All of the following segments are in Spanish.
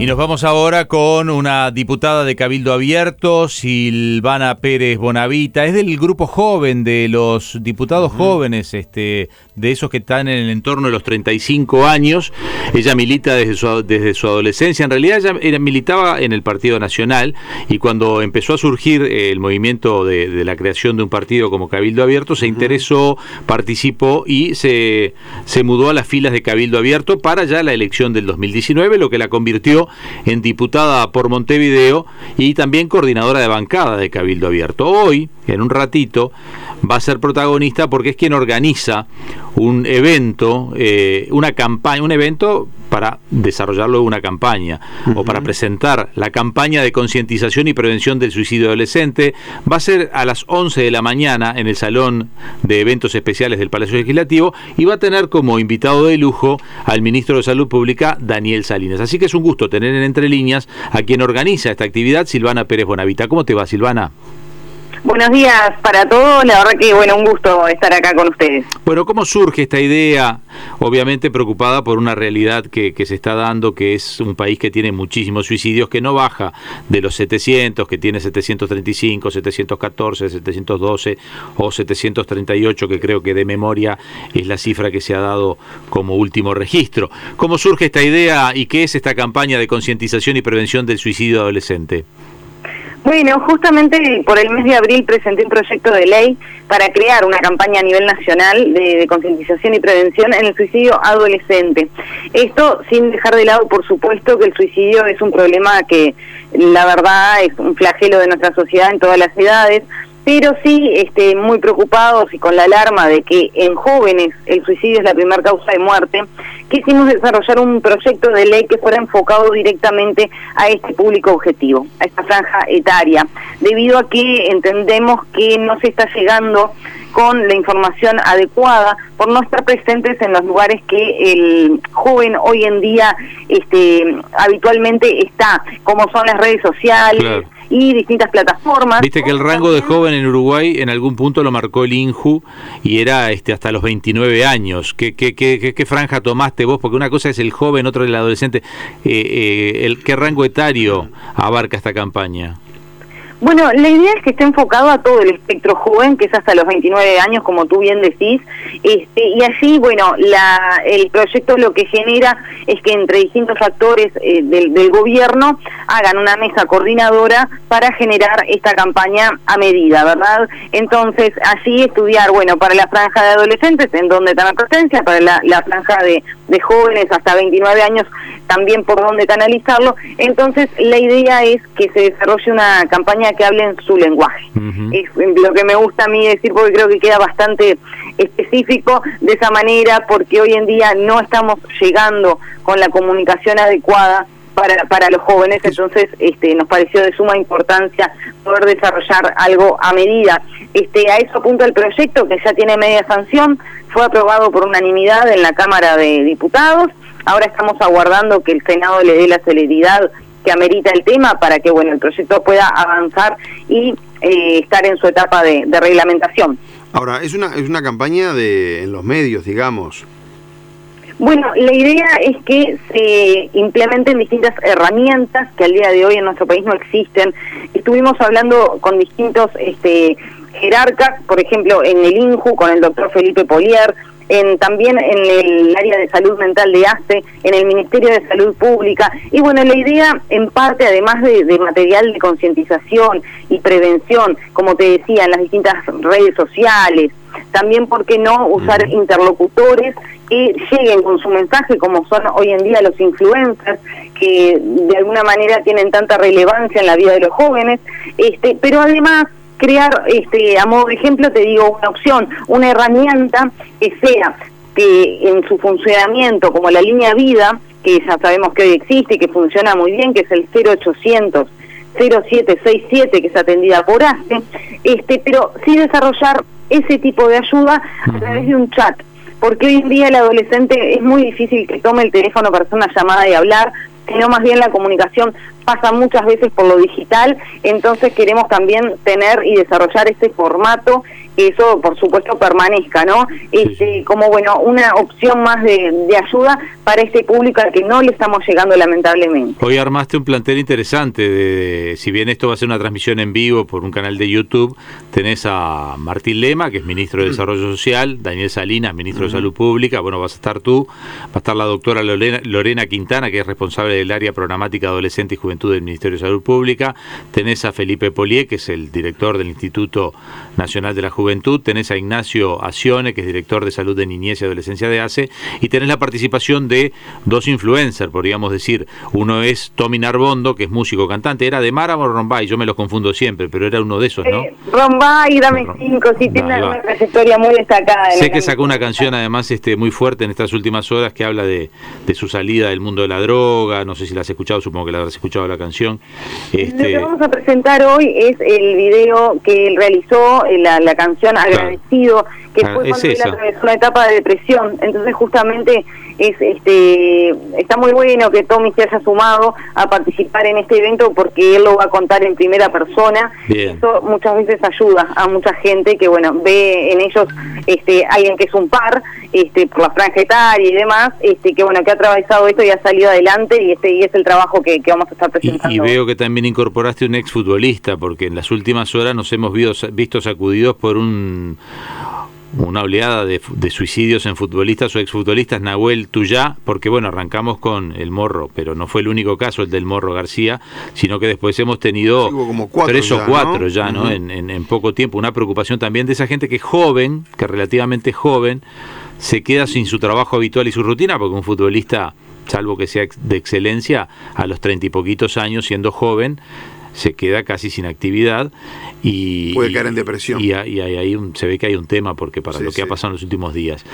Y nos vamos ahora con una diputada de Cabildo Abierto, Silvana Pérez Bonavita. Es del grupo joven, de los diputados jóvenes, este, de esos que están en el entorno de los 35 años. Ella milita desde su, desde su adolescencia. En realidad ella militaba en el Partido Nacional y cuando empezó a surgir el movimiento de, la creación de un partido como Cabildo Abierto, se interesó, participó y se, se mudó a las filas de Cabildo Abierto para ya la elección del 2019, lo que la convirtió en diputada por Montevideo y también coordinadora de bancada de Cabildo Abierto. Hoy, en un ratito, va a ser protagonista porque es quien organiza un evento, eh, una campaña, un evento para desarrollarlo una campaña o para presentar la campaña de concientización y prevención del suicidio adolescente. Va a ser a las 11 de la mañana en el Salón de Eventos Especiales del Palacio Legislativo y va a tener como invitado de lujo al ministro de Salud Pública, Daniel Salinas. Así que es un gusto tener en entre líneas a quien organiza esta actividad, Silvana Pérez Bonavita. ¿Cómo te va, Silvana? Buenos días para todos, la verdad que bueno, un gusto estar acá con ustedes. Bueno, ¿cómo surge esta idea? Obviamente preocupada por una realidad que, se está dando, que es un país que tiene muchísimos suicidios, que no baja de los 700, que tiene 735, 714, 712 o 738, que creo que de memoria es la cifra que se ha dado como último registro. ¿Cómo surge esta idea y qué es esta campaña de concientización y prevención del suicidio adolescente? Bueno, justamente por el mes de abril presenté un proyecto de ley para crear una campaña a nivel nacional de, concientización y prevención en el suicidio adolescente. Esto sin dejar de lado, por supuesto, que el suicidio es un problema que la verdad es un flagelo de nuestra sociedad en todas las edades pero sí este, muy preocupados y con la alarma de que en jóvenes el suicidio es la primera causa de muerte, quisimos desarrollar un proyecto de ley que fuera enfocado directamente a este público objetivo, a esta franja etaria, debido a que entendemos que no se está llegando con la información adecuada por no estar presentes en los lugares que el joven hoy en día este, habitualmente está, como son las redes sociales y distintas plataformas. Viste que el rango de joven en Uruguay en algún punto lo marcó el INJU y era este hasta los 29 años. ¿Qué, qué, qué, qué franja tomaste vos? Porque una cosa es el joven, otra es el adolescente. Eh, eh, el, ¿Qué rango etario abarca esta campaña? Bueno, la idea es que esté enfocado a todo el espectro joven, que es hasta los 29 años, como tú bien decís, este, y así, bueno, la, el proyecto lo que genera es que entre distintos actores eh, del, gobierno hagan una mesa coordinadora para generar esta campaña a medida, ¿verdad? Entonces, así estudiar, bueno, para la franja de adolescentes, en donde la presencia, para la, la franja de, de jóvenes hasta 29 años, también por dónde canalizarlo. Entonces, la idea es que se desarrolle una campaña que hable en su lenguaje. Es lo que me gusta a mí decir porque creo que queda bastante específico de esa manera porque hoy en día no estamos llegando con la comunicación adecuada para, para los jóvenes, entonces este, nos pareció de suma importancia poder desarrollar algo a medida. Este, a eso apunta el proyecto que ya tiene media sanción, fue aprobado por unanimidad en la Cámara de Diputados Ahora estamos aguardando que el Senado le dé la celeridad que amerita el tema para que bueno el proyecto pueda avanzar y eh, estar en su etapa de, reglamentación. Ahora, es una, es una campaña de, en los medios, digamos. Bueno, la idea es que se implementen distintas herramientas que al día de hoy en nuestro país no existen. Estuvimos hablando con distintos este, jerarcas, por ejemplo, en el INJU, con el doctor Felipe Polier, en, también en el área de salud mental de ASTE, en el Ministerio de Salud Pública. Y bueno, la idea, en parte, además de, material de concientización y prevención, como te decía, en las distintas redes sociales, también, ¿por qué no usar interlocutores que lleguen con su mensaje, como son hoy en día los influencers, que de alguna manera tienen tanta relevancia en la vida de los jóvenes, este, pero además crear, este, a modo de ejemplo, te digo una opción, una herramienta que sea que en su funcionamiento, como la línea vida, que ya sabemos que hoy existe y que funciona muy bien, que es el 0800 0767, que es atendida por ACE, este, pero sí desarrollar ese tipo de ayuda a través de un chat. Porque hoy en día el adolescente es muy difícil que tome el teléfono para hacer una llamada y hablar, sino más bien la comunicación pasa muchas veces por lo digital, entonces queremos también tener y desarrollar ese formato que eso por supuesto permanezca, ¿no? Este, como bueno, una opción más de, de, ayuda para este público al que no le estamos llegando lamentablemente. Hoy armaste un plantel interesante, de, si bien esto va a ser una transmisión en vivo por un canal de YouTube, tenés a Martín Lema, que es ministro de mm. Desarrollo Social, Daniel Salinas, ministro de Salud Pública, bueno, vas a estar tú, va a estar la doctora Lorena, Lorena Quintana, que es responsable del área programática adolescente y juventud del Ministerio de Salud Pública, tenés a Felipe Polié, que es el director del Instituto Nacional de la Juventud, tenés a Ignacio Acione, que es director de salud de niñez y adolescencia de ACE, y tenés la participación de dos influencers, podríamos decir. Uno es Tommy Narbondo, que es músico cantante, era de Mara o Rombay, yo me los confundo siempre, pero era uno de esos, ¿no? Eh, Rombay, dame cinco, sí, tiene una trayectoria muy destacada. Sé que sacó una canción además este muy fuerte en estas últimas horas que habla de, de su salida del mundo de la droga, no sé si la has escuchado, supongo que la habrás escuchado la canción. Este... Lo que vamos a presentar hoy es el video que él realizó, eh, la, la canción agradecido, que fue cuando él atravesó una etapa de depresión. Entonces justamente es este está muy bueno que Tommy se haya sumado a participar en este evento porque él lo va a contar en primera persona. Eso muchas veces ayuda a mucha gente que bueno ve en ellos este alguien que es un par este por la franja etaria y demás este que bueno que ha atravesado esto y ha salido adelante y este y es el trabajo que, vamos a estar presentando. Y, veo que también incorporaste un exfutbolista porque en las últimas horas nos hemos visto sacudidos por un una oleada de, suicidios en futbolistas o exfutbolistas, Nahuel Tuyá, porque bueno, arrancamos con el Morro, pero no fue el único caso el del Morro García, sino que después hemos tenido tres o cuatro ya, ¿no? En, en, poco tiempo. Una preocupación también de esa gente que es joven, que relativamente joven, se queda sin su trabajo habitual y su rutina, porque un futbolista, salvo que sea de excelencia, a los treinta y poquitos años, siendo joven, se queda casi sin actividad y puede caer en depresión y, ahí se ve que hay un tema porque para lo que ha pasado en los últimos días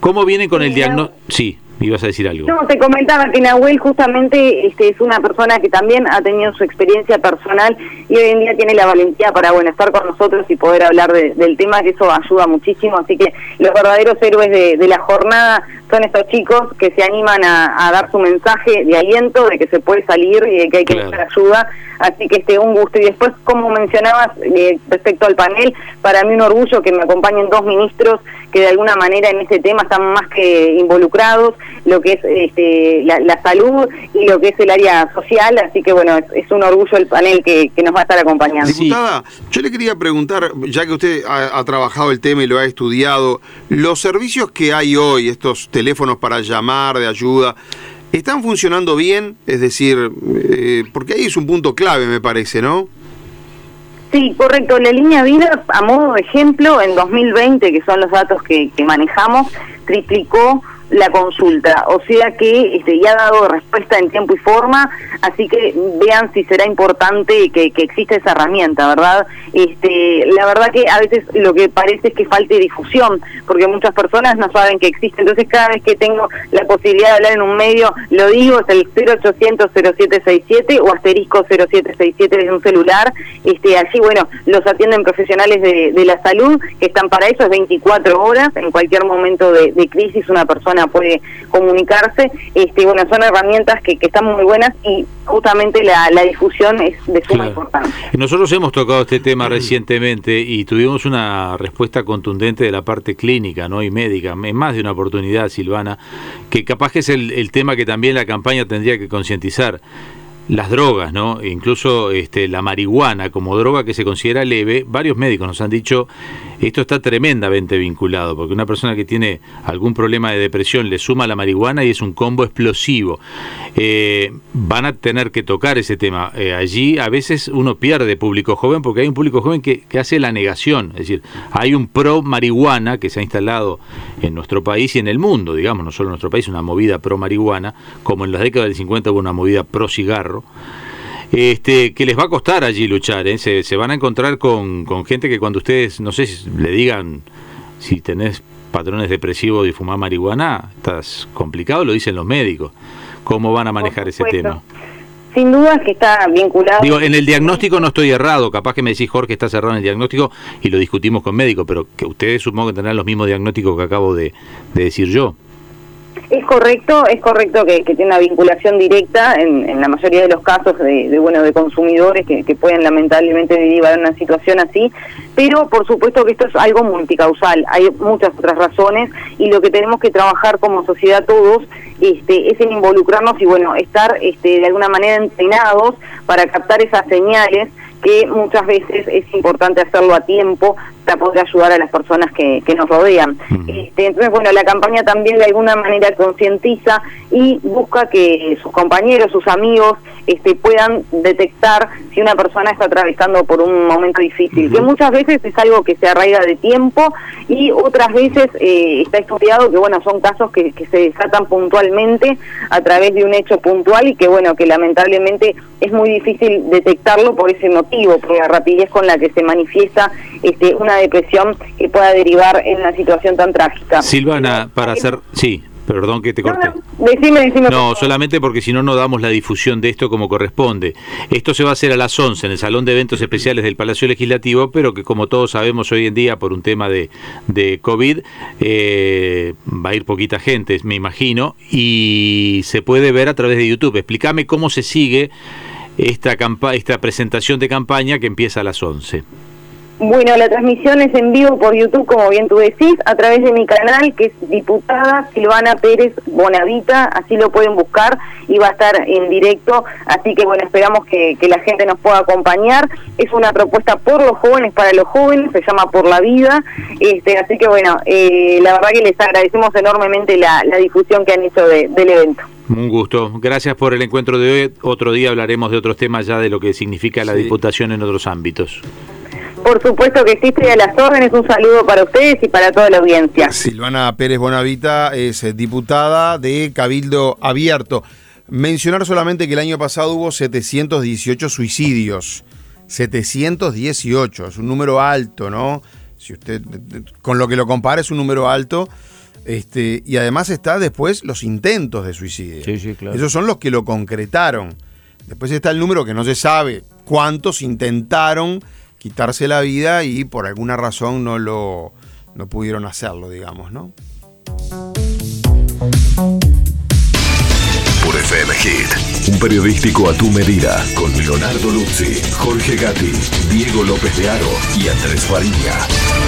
cómo viene con el diagnóstico sí ibas a decir algo. No, te comentaba que Nahuel justamente este, es una persona que también ha tenido su experiencia personal y hoy en día tiene la valentía para bueno estar con nosotros y poder hablar del tema, que eso ayuda muchísimo. Así que los verdaderos héroes de, la jornada son estos chicos que se animan a, dar su mensaje de aliento, de que se puede salir y de que hay que buscar ayuda. Así que este un gusto. Y después, como mencionabas eh, respecto al panel, para mí un orgullo que me acompañen dos ministros que de alguna manera en este tema están más que involucrados lo que es este, la, salud y lo que es el área social, así que bueno, es, un orgullo el panel que, nos va a estar acompañando. Diputada, yo le quería preguntar, ya que usted ha, trabajado el tema y lo ha estudiado, los servicios que hay hoy, estos teléfonos para llamar de ayuda, ¿están funcionando bien? Es decir, eh, porque ahí es un punto clave, me parece, ¿no? Sí, correcto. La línea vida, a modo de ejemplo, en 2020, que son los datos que, que manejamos, triplicó la consulta, o sea que este, ya ha dado respuesta en tiempo y forma, así que vean si será importante que, que exista esa herramienta, ¿verdad? Este, la verdad que a veces lo que parece es que falte difusión, porque muchas personas no saben que existe, entonces cada vez que tengo la posibilidad de hablar en un medio, lo digo, es el 0800 0767 o asterisco 0767 desde un celular, este, allí, bueno, los atienden profesionales de, de la salud, que están para eso, es 24 horas, en cualquier momento de crisis una persona puede comunicarse. Este, bueno, son herramientas que, que están muy buenas y justamente la, difusión es de suma importancia. Nosotros hemos tocado este tema recientemente y tuvimos una respuesta contundente de la parte clínica ¿no? y médica, en más de una oportunidad, Silvana, que capaz que es el, el tema que también la campaña tendría que concientizar las drogas, ¿no? Incluso este, la marihuana como droga que se considera leve, varios médicos nos han dicho esto está tremendamente vinculado, porque una persona que tiene algún problema de depresión le suma la marihuana y es un combo explosivo. Eh, van a tener que tocar ese tema. Eh, allí a veces uno pierde público joven porque hay un público joven que, que hace la negación, es decir, hay un pro marihuana que se ha instalado en nuestro país y en el mundo, digamos, no solo en nuestro país, una movida pro marihuana, como en las décadas del 50 hubo una movida pro cigarro este, que les va a costar allí luchar, ¿eh? se, van a encontrar con, gente que cuando ustedes, no sé, si le digan si tenés patrones depresivos y fumar marihuana, estás complicado, lo dicen los médicos. ¿Cómo van a manejar ese tema? Sin duda que está vinculado. Digo, en el diagnóstico no estoy errado, capaz que me decís Jorge está cerrado en el diagnóstico y lo discutimos con médicos, pero que ustedes supongo que tendrán los mismos diagnósticos que acabo de decir yo. Es correcto, es correcto que, tiene una vinculación directa en, la mayoría de los casos de, bueno de consumidores que, pueden lamentablemente derivar en una situación así, pero por supuesto que esto es algo multicausal, hay muchas otras razones y lo que tenemos que trabajar como sociedad todos este, es en involucrarnos y bueno estar este, de alguna manera entrenados para captar esas señales que muchas veces es importante hacerlo a tiempo para poder ayudar a las personas que, que nos rodean. Este, entonces, bueno, la campaña también de alguna manera concientiza y busca que sus compañeros, sus amigos, este, puedan detectar si una persona está atravesando por un momento difícil, que muchas veces es algo que se arraiga de tiempo y otras veces eh, está estudiado que, bueno, son casos que, que se desatan puntualmente a través de un hecho puntual y que, bueno, que lamentablemente es muy difícil detectarlo por ese motivo, por la rapidez con la que se manifiesta este, una depresión que pueda derivar en una situación tan trágica. Silvana, para hacer... Sí. Perdón que te corte. No, decime, decime, no solamente porque si no, no damos la difusión de esto como corresponde. Esto se va a hacer a las 11 en el Salón de Eventos Especiales del Palacio Legislativo, pero que como todos sabemos hoy en día por un tema de, de COVID, eh, va a ir poquita gente, me imagino, y se puede ver a través de YouTube. Explícame cómo se sigue esta, esta presentación de campaña que empieza a las 11. Bueno, la transmisión es en vivo por YouTube, como bien tú decís, a través de mi canal, que es diputada Silvana Pérez Bonavita, así lo pueden buscar y va a estar en directo, así que bueno, esperamos que, la gente nos pueda acompañar. Es una propuesta por los jóvenes, para los jóvenes, se llama Por la Vida, este, así que bueno, eh, la verdad que les agradecemos enormemente la, difusión que han hecho del evento. Un gusto. Gracias por el encuentro de hoy. Otro día hablaremos de otros temas ya de lo que significa la diputación en otros ámbitos. Por supuesto que sí, estoy a las órdenes. Un saludo para ustedes y para toda la audiencia. Silvana Pérez Bonavita es eh, diputada de Cabildo Abierto. Mencionar solamente que el año pasado hubo 718 suicidios. 718, es un número alto, ¿no? Si usted con lo que lo compara es un número alto. Este, y además está después los intentos de suicidio. Sí, sí, claro. Esos son los que lo concretaron. Después está el número que no se sabe cuántos intentaron quitarse la vida y por alguna razón no lo no pudieron hacerlo, digamos, ¿no? Por FM Hit, un periodístico a tu medida, con Leonardo Luzzi, Jorge Gatti, Diego López de Aro y Andrés Fariña.